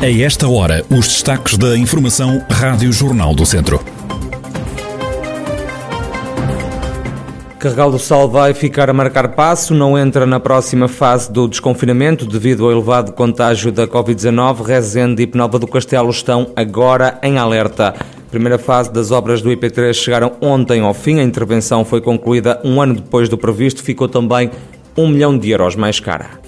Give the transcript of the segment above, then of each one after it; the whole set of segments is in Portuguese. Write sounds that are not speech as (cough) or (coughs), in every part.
A esta hora, os destaques da Informação Rádio Jornal do Centro. Carregal do Sal vai ficar a marcar passo, não entra na próxima fase do desconfinamento devido ao elevado contágio da Covid-19. Rezende e Penalva do Castelo estão agora em alerta. Primeira fase das obras do IP3 chegaram ontem ao fim. A intervenção foi concluída um ano depois do previsto. Ficou também um milhão de euros mais cara.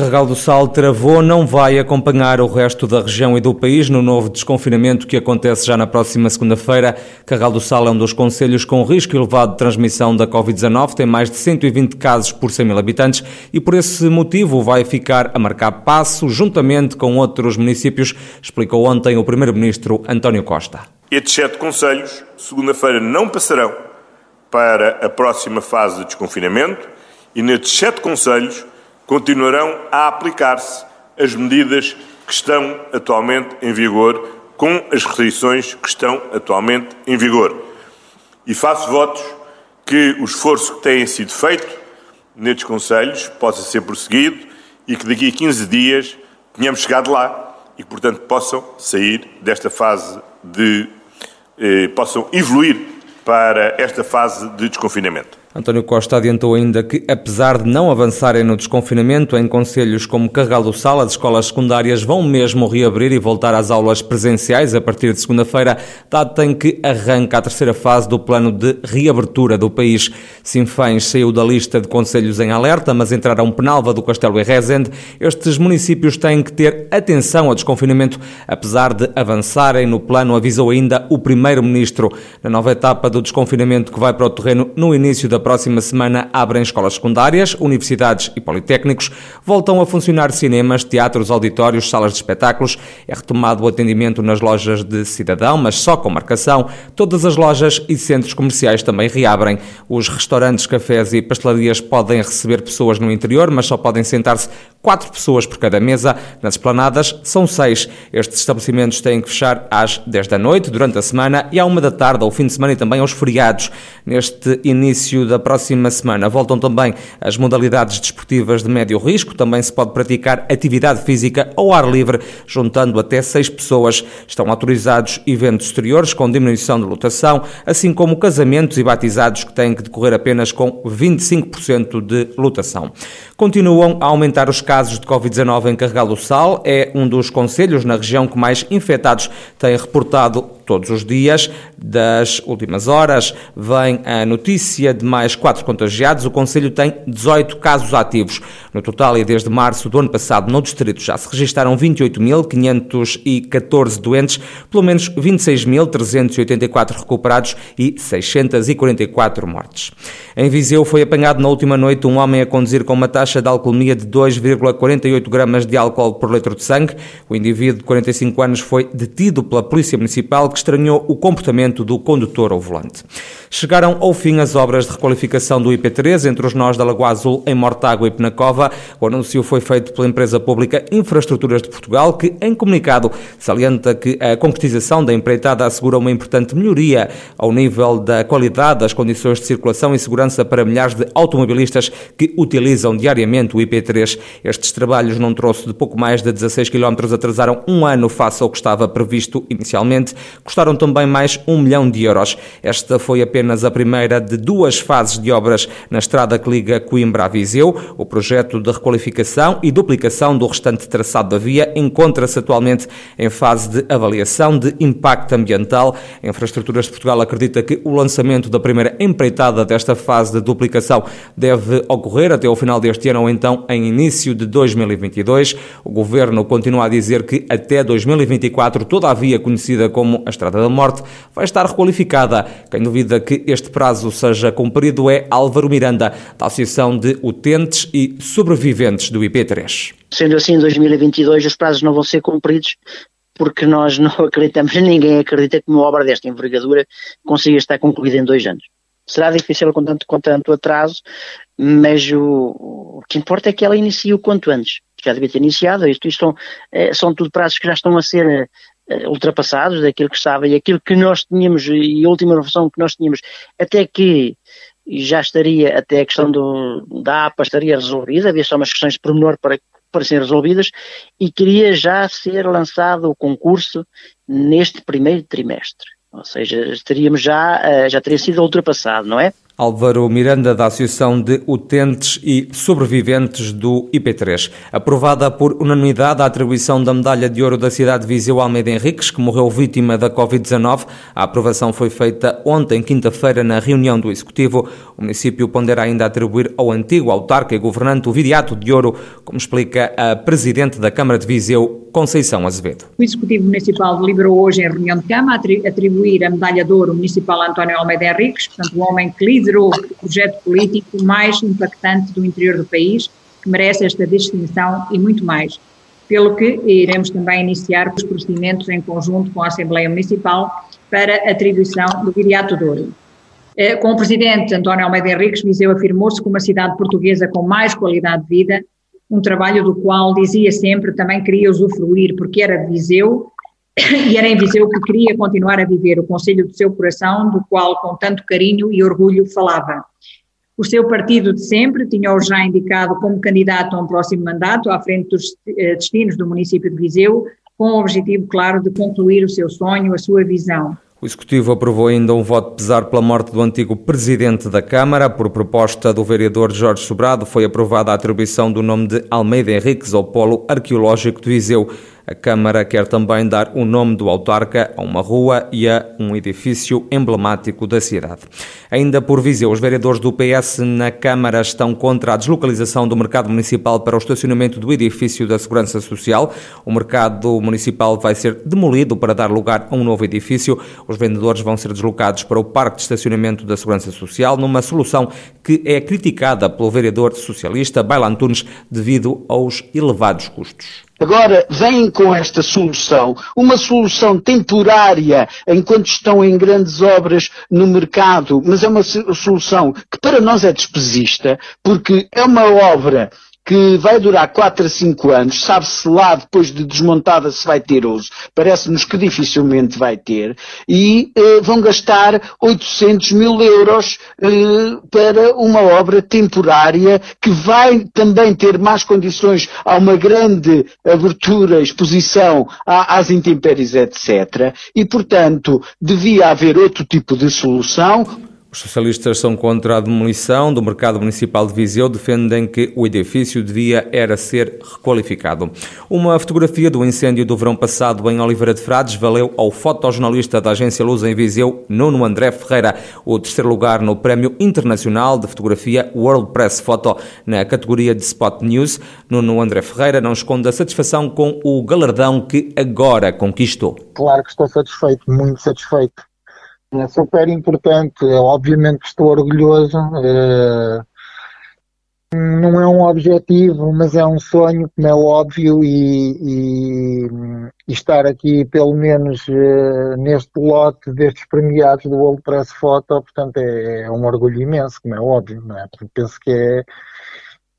Carregal do Sal travou, não vai acompanhar o resto da região e do país no novo desconfinamento que acontece já na próxima segunda-feira. Carregal do Sal é um dos conselhos com risco elevado de transmissão da Covid-19, tem mais de 120 casos por 100 mil habitantes e por esse motivo vai ficar a marcar passo juntamente com outros municípios, explicou ontem o Primeiro-Ministro António Costa. Estes sete conselhos, segunda-feira, não passarão para a próxima fase de desconfinamento e nestes sete conselhos continuarão a aplicar-se as medidas que estão atualmente em vigor, com as restrições que estão atualmente em vigor. E faço votos que o esforço que tem sido feito nestes Conselhos possa ser prosseguido e que daqui a 15 dias tenhamos chegado lá e que, portanto, possam sair desta fase de. Eh, possam evoluir para esta fase de desconfinamento. António Costa adiantou ainda que, apesar de não avançarem no desconfinamento, em conselhos como Carregal do Sal, as escolas secundárias vão mesmo reabrir e voltar às aulas presenciais a partir de segunda-feira, dado em que arranca a terceira fase do plano de reabertura do país. Sinfãs saiu da lista de conselhos em alerta, mas entraram Penalva do Castelo e Rezende. Estes municípios têm que ter atenção ao desconfinamento, apesar de avançarem no plano, avisou ainda o Primeiro-Ministro. Na nova etapa do desconfinamento que vai para o terreno no início da próxima semana abrem escolas secundárias, universidades e politécnicos, voltam a funcionar cinemas, teatros, auditórios, salas de espetáculos, é retomado o atendimento nas lojas de cidadão, mas só com marcação. Todas as lojas e centros comerciais também reabrem. Os restaurantes, cafés e pastelarias podem receber pessoas no interior, mas só podem sentar-se quatro pessoas por cada mesa. Nas esplanadas são seis. Estes estabelecimentos têm que fechar às 10 da noite, durante a semana, e à uma da tarde, ao fim de semana e também aos feriados. Neste início da próxima semana voltam também as modalidades desportivas de médio risco. Também se pode praticar atividade física ao ar livre, juntando até seis pessoas. Estão autorizados eventos exteriores com diminuição de lotação, assim como casamentos e batizados que têm que decorrer apenas com 25% de lotação. Continuam a aumentar os casos de Covid-19 em Carregal do Sal. É um dos conselhos na região que mais infectados têm reportado todos os dias. Das últimas horas vem a notícia de mais quatro contagiados. O Conselho tem 18 casos ativos. No total, e desde março do ano passado, no distrito já se registaram 28.514 doentes, pelo menos 26.384 recuperados e 644 mortes. Em Viseu foi apanhado na última noite um homem a conduzir com uma taxa de alcoolemia de 2,48 gramas de álcool por litro de sangue. O indivíduo de 45 anos foi detido pela Polícia Municipal que estranhou o comportamento do condutor ao volante. Chegaram ao fim as obras de requalificação do IP3 entre os nós da Lagoa Azul em Mortágua e Penacova. O anúncio foi feito pela empresa pública Infraestruturas de Portugal, que em comunicado salienta que a concretização da empreitada assegura uma importante melhoria ao nível da qualidade das condições de circulação e segurança para milhares de automobilistas que utilizam diariamente o IP3. Estes trabalhos, num troço de pouco mais de 16 km, atrasaram um ano face ao que estava previsto inicialmente. Custaram também mais um milhão de euros. Esta foi apenas a primeira de duas fases de obras na estrada que liga Coimbra a Viseu. O projeto de requalificação e duplicação do restante traçado da via encontra-se atualmente em fase de avaliação de impacto ambiental. A Infraestruturas de Portugal acredita que o lançamento da primeira empreitada desta fase de duplicação deve ocorrer até o final deste ano ou então em início de 2022. O governo continua a dizer que até 2024 toda a via conhecida como a Estrada da Morte vai estar requalificada. Quem duvida que este prazo seja cumprido é Álvaro Miranda, da Associação de Utentes e Sobreviventes do IP3. Sendo assim, em 2022 os prazos não vão ser cumpridos porque nós não acreditamos, ninguém acredita que uma obra desta envergadura consiga estar concluída em dois anos. será difícil com tanto, com tanto atraso, mas o, o que importa é que ela inicie o quanto antes. Já devia ter iniciado, isto, isto são, é, são tudo prazos que já estão a ser ultrapassados daquilo que estava e aquilo que nós tínhamos e a última informação que nós tínhamos, até que já estaria, até a questão do, da APA estaria resolvida, havia só umas questões de pormenor para, para serem resolvidas e queria já ser lançado o concurso neste primeiro trimestre. Ou seja, estaríamos já, eh, já teria sido ultrapassado, não é? Álvaro Miranda, da Associação de Utentes e Sobreviventes do IP3. Aprovada por unanimidade a atribuição da Medalha de Ouro da cidade de Viseu Almeida Henriques, que morreu vítima da Covid-19. A aprovação foi feita ontem, quinta-feira, na reunião do Executivo. O município pondera ainda atribuir ao antigo autarca e governante o Viriato de Ouro, como explica a Presidente da Câmara de Viseu, Conceição Azevedo. O Executivo Municipal deliberou hoje em reunião de Câmara atribuir a Medalha de Ouro Municipal a António Almeida Henriques, portanto, o homem que liderou o projeto político mais impactante do interior do país, que merece esta distinção e muito mais. Pelo que iremos também iniciar os procedimentos em conjunto com a Assembleia Municipal para atribuição do Viriato Douro. Eh, com o Presidente António Almeida Henriques, Viseu afirmou-se como uma cidade portuguesa com mais qualidade de vida, um trabalho do qual dizia sempre também queria usufruir, porque era de Viseu (coughs) e era em Viseu que queria continuar a viver o conselho do seu coração, do qual com tanto carinho e orgulho falava. O seu partido de sempre tinha-o já indicado como candidato a um próximo mandato à frente dos eh, destinos do município de Viseu, com o objetivo claro de concluir o seu sonho, a sua visão. O Executivo aprovou ainda um voto pesar pela morte do antigo Presidente da Câmara. Por proposta do vereador Jorge Sobrado, foi aprovada a atribuição do nome de Almeida Henriques ao Polo Arqueológico de Viseu. A Câmara quer também dar o nome do autarca a uma rua e a um edifício emblemático da cidade. Ainda por Viseu, os vereadores do PS na Câmara estão contra a deslocalização do mercado municipal para o estacionamento do edifício da Segurança Social. O mercado municipal vai ser demolido para dar lugar a um novo edifício. Os vendedores vão ser deslocados para o Parque de Estacionamento da Segurança Social, numa solução que é criticada pelo vereador socialista Bailan Tunes devido aos elevados custos. Agora vêm com esta solução, uma solução temporária enquanto estão em grandes obras no mercado, mas é uma solução que para nós é despesista, porque é uma obra que vai durar 4 a 5 anos, sabe-se lá depois de desmontada se vai ter uso, parece-nos que dificilmente vai ter, e eh, vão gastar 800 mil euros eh, para uma obra temporária que vai também ter mais condições a uma grande abertura, exposição às intempéries, etc. E, portanto, devia haver outro tipo de solução, os socialistas são contra a demolição do mercado municipal de Viseu, defendem que o edifício devia era ser requalificado. Uma fotografia do incêndio do verão passado em Oliveira de Frades valeu ao fotojornalista da agência Luz em Viseu, Nuno André Ferreira, o terceiro lugar no Prémio Internacional de Fotografia World Press Photo na categoria de Spot News. Nuno André Ferreira não esconde a satisfação com o galardão que agora conquistou. Claro que estou satisfeito, muito satisfeito é super importante. Obviamente estou orgulhoso. É, não é um objetivo, mas é um sonho, como é óbvio, e, e, e estar aqui, pelo menos é, neste lote destes premiados do World Press Photo, portanto, é, é um orgulho imenso, como é óbvio, não é? Porque penso que é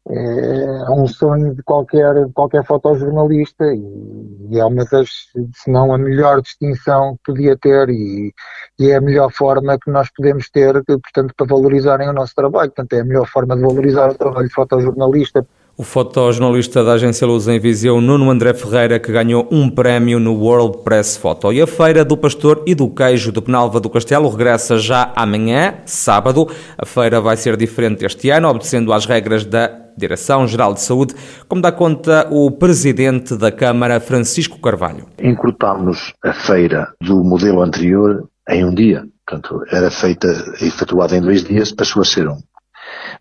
é, é um sonho de qualquer, qualquer fotojornalista e, e é uma das, se não a melhor distinção que podia ter e, e, é a melhor forma que nós podemos ter, portanto, para valorizarem o nosso trabalho. Portanto, é a melhor forma de valorizar o trabalho de fotojornalista. O fotojornalista da agência Luz em Viseu, Nuno André Ferreira, que ganhou um prémio no World Press Photo. E a Feira do Pastor e do Queijo de Penalva do Castelo regressa já amanhã, sábado. A feira vai ser diferente este ano, obedecendo às regras da Direção-Geral de Saúde, como dá conta o Presidente da Câmara, Francisco Carvalho. Encurtámos a feira do modelo anterior em um dia. Portanto, era feita, efetuada em dois dias, passou a ser um.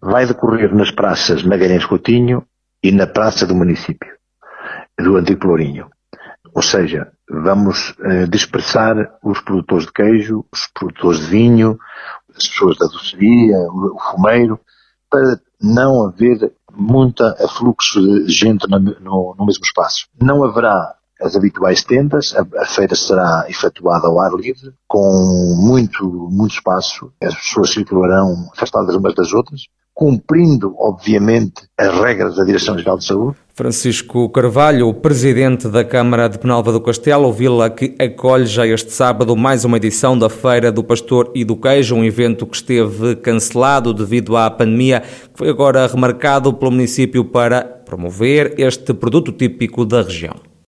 Vai decorrer nas praças Magalhães Coutinho e na praça do município, do Antigo Pelourinho. Ou seja, vamos eh, dispersar os produtores de queijo, os produtores de vinho, as pessoas da doceria, o, o fumeiro, para não haver muita afluxo de gente no, no, no mesmo espaço. Não haverá as habituais tendas, a, a, feira será efetuada ao ar livre, com muito, muito espaço, as pessoas circularão afastadas umas das outras, cumprindo, obviamente, as regras da Direção-Geral de Saúde. Francisco Carvalho, o presidente da Câmara de Penalva do Castelo, Vila que acolhe já este sábado mais uma edição da Feira do Pastor e do Queijo, um evento que esteve cancelado devido à pandemia, que foi agora remarcado pelo município para promover este produto típico da região.